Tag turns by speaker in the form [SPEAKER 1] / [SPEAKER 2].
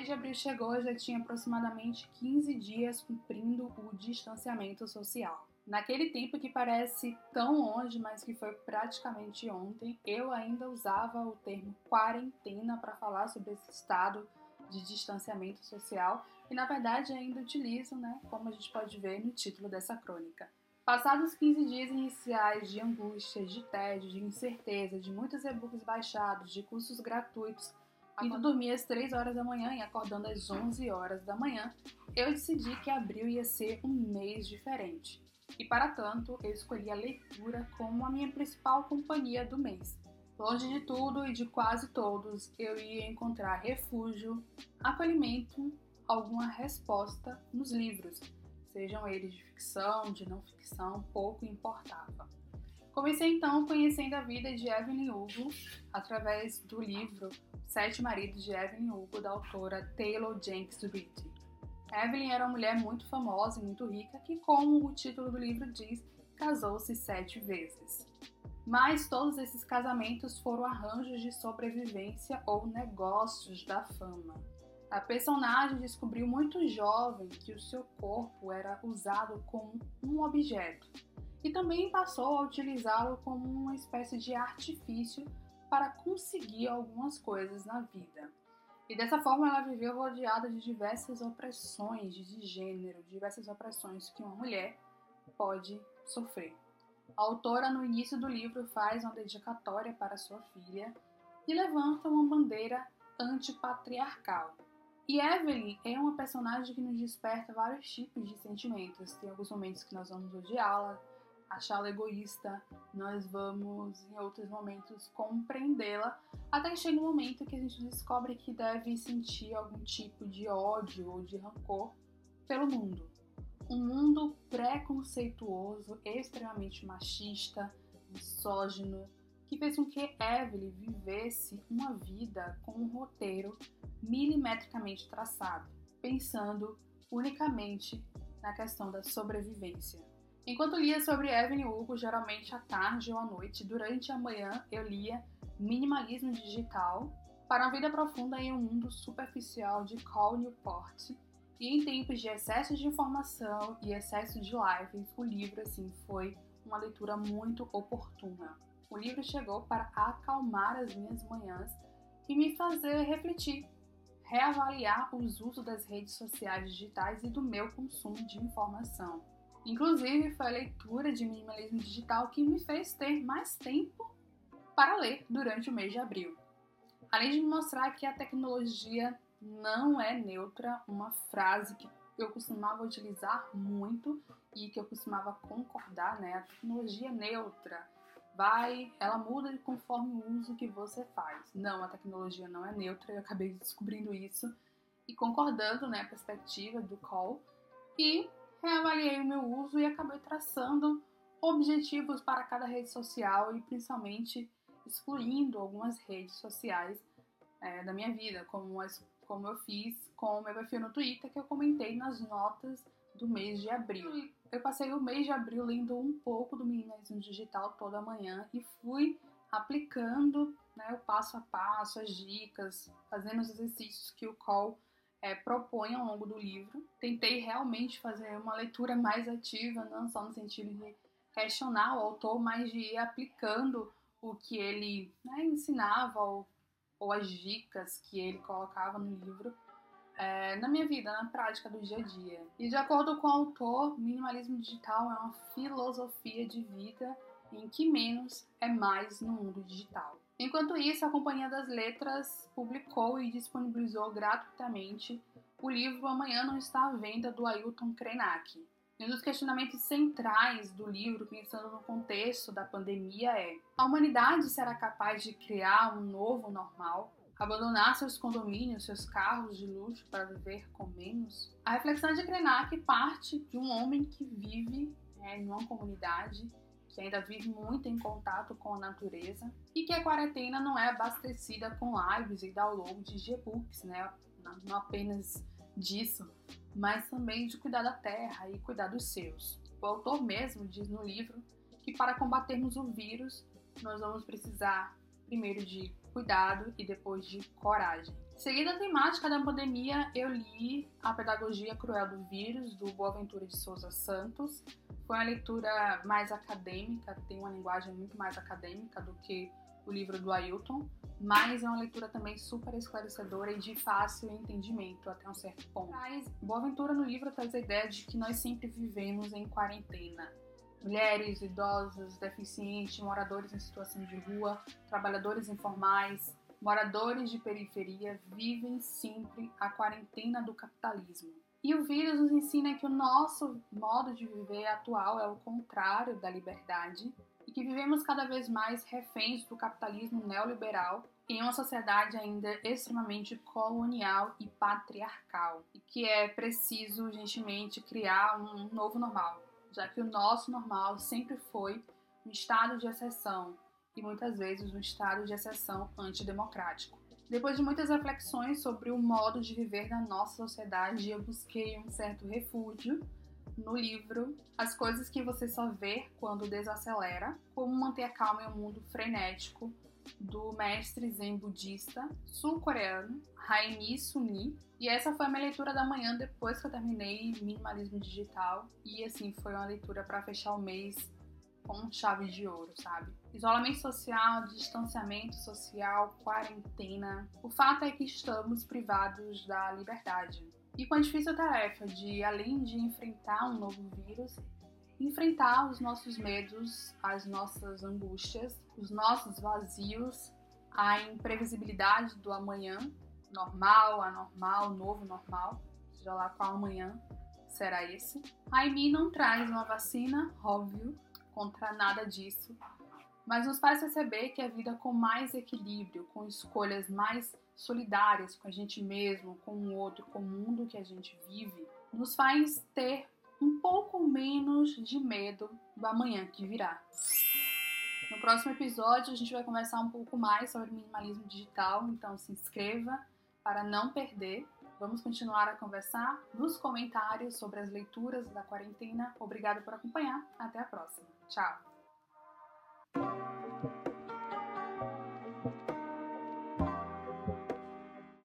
[SPEAKER 1] mês de abril chegou, eu já tinha aproximadamente 15 dias cumprindo o distanciamento social. Naquele tempo que parece tão longe, mas que foi praticamente ontem, eu ainda usava o termo quarentena para falar sobre esse estado de distanciamento social e na verdade ainda utilizo, né, como a gente pode ver no título dessa crônica. Passados 15 dias iniciais de angústia, de tédio, de incerteza, de muitos e-books baixados, de cursos gratuitos, indo dormir às 3 horas da manhã e acordando às 11 horas da manhã, eu decidi que abril ia ser um mês diferente. E para tanto, eu escolhi a leitura como a minha principal companhia do mês. Longe de tudo e de quase todos, eu ia encontrar refúgio, acolhimento, alguma resposta nos livros sejam eles de ficção, de não ficção, pouco importava. Comecei então conhecendo a vida de Evelyn Hugo através do livro Sete Maridos de Evelyn Hugo, da autora Taylor Jenks Reid. Evelyn era uma mulher muito famosa e muito rica que, como o título do livro diz, casou-se sete vezes. Mas todos esses casamentos foram arranjos de sobrevivência ou negócios da fama. A personagem descobriu muito jovem que o seu corpo era usado como um objeto e também passou a utilizá-lo como uma espécie de artifício para conseguir algumas coisas na vida. E dessa forma ela viveu rodeada de diversas opressões de gênero, diversas opressões que uma mulher pode sofrer. A autora, no início do livro, faz uma dedicatória para sua filha e levanta uma bandeira antipatriarcal, e Evelyn é uma personagem que nos desperta vários tipos de sentimentos. Tem alguns momentos que nós vamos odiá-la, achá-la egoísta, nós vamos, em outros momentos, compreendê-la, até que chega um momento que a gente descobre que deve sentir algum tipo de ódio ou de rancor pelo mundo. Um mundo preconceituoso, extremamente machista, misógino, que fez com que Evelyn vivesse uma vida com um roteiro milimetricamente traçado, pensando unicamente na questão da sobrevivência. Enquanto lia sobre Evelyn Hugo, geralmente à tarde ou à noite, durante a manhã eu lia Minimalismo Digital para uma vida profunda em um mundo superficial de Cal Newport. E em tempos de excesso de informação e excesso de lives, o livro assim foi uma leitura muito oportuna o livro chegou para acalmar as minhas manhãs e me fazer refletir, reavaliar os usos das redes sociais digitais e do meu consumo de informação. Inclusive, foi a leitura de minimalismo digital que me fez ter mais tempo para ler durante o mês de abril. Além de me mostrar que a tecnologia não é neutra, uma frase que eu costumava utilizar muito e que eu costumava concordar, né? A tecnologia é neutra vai, ela muda conforme o uso que você faz. Não, a tecnologia não é neutra, eu acabei descobrindo isso e concordando, né, a perspectiva do call e reavaliei o meu uso e acabei traçando objetivos para cada rede social e principalmente excluindo algumas redes sociais é, da minha vida, como, as, como eu fiz com o meu perfil no Twitter, que eu comentei nas notas do mês de abril. Eu passei o mês de abril lendo um pouco do minimalismo digital toda manhã e fui aplicando né, o passo a passo, as dicas, fazendo os exercícios que o Call é, propõe ao longo do livro. Tentei realmente fazer uma leitura mais ativa, não só no sentido de questionar o autor, mas de ir aplicando o que ele né, ensinava ou, ou as dicas que ele colocava no livro é, na minha vida, na prática do dia a dia. E de acordo com o autor, minimalismo digital é uma filosofia de vida em que menos é mais no mundo digital. Enquanto isso, a Companhia das Letras publicou e disponibilizou gratuitamente o livro Amanhã Não Está à Venda, do Ailton Krenak. Um dos questionamentos centrais do livro, pensando no contexto da pandemia, é: a humanidade será capaz de criar um novo normal? abandonar seus condomínios, seus carros de luxo para viver com menos? A reflexão de Krenak parte de um homem que vive né, em uma comunidade que ainda vive muito em contato com a natureza e que a quarentena não é abastecida com lives e downloads de e-books, né? Não apenas disso, mas também de cuidar da terra e cuidar dos seus. O autor mesmo diz no livro que para combatermos o vírus, nós vamos precisar primeiro de cuidado e depois de coragem. Seguindo a temática da pandemia, eu li A Pedagogia Cruel do Vírus, do Boaventura de Souza Santos. Foi uma leitura mais acadêmica, tem uma linguagem muito mais acadêmica do que o livro do Ailton, mas é uma leitura também super esclarecedora e de fácil entendimento até um certo ponto. Mas Boaventura no livro traz a ideia de que nós sempre vivemos em quarentena. Mulheres, idosos, deficientes, moradores em situação de rua, trabalhadores informais, moradores de periferia vivem sempre a quarentena do capitalismo. E o vírus nos ensina que o nosso modo de viver atual é o contrário da liberdade e que vivemos cada vez mais reféns do capitalismo neoliberal em uma sociedade ainda extremamente colonial e patriarcal, e que é preciso urgentemente criar um novo normal, já que o nosso normal sempre foi um estado de exceção e muitas vezes um estado de exceção antidemocrático. Depois de muitas reflexões sobre o modo de viver da nossa sociedade, eu busquei um certo refúgio no livro As Coisas que Você Só Vê Quando Desacelera, Como Manter a Calma em um Mundo Frenético, do mestre zen budista sul-coreano Haini Suni. E essa foi a minha leitura da manhã depois que eu terminei Minimalismo Digital. E assim, foi uma leitura para fechar o mês com chave de ouro, sabe? Isolamento social, distanciamento social, quarentena. O fato é que estamos privados da liberdade. E com a difícil tarefa de, além de enfrentar um novo vírus, enfrentar os nossos medos, as nossas angústias, os nossos vazios, a imprevisibilidade do amanhã, normal, anormal, novo normal, seja lá qual amanhã será esse. A EMI não traz uma vacina, óbvio, contra nada disso, mas nos faz perceber que a vida com mais equilíbrio, com escolhas mais solidárias com a gente mesmo, com o outro, com o mundo que a gente vive, nos faz ter um pouco menos de medo do amanhã que virá. No próximo episódio, a gente vai conversar um pouco mais sobre minimalismo digital, então se inscreva para não perder. Vamos continuar a conversar nos comentários sobre as leituras da quarentena. Obrigada por acompanhar. Até a próxima. Tchau!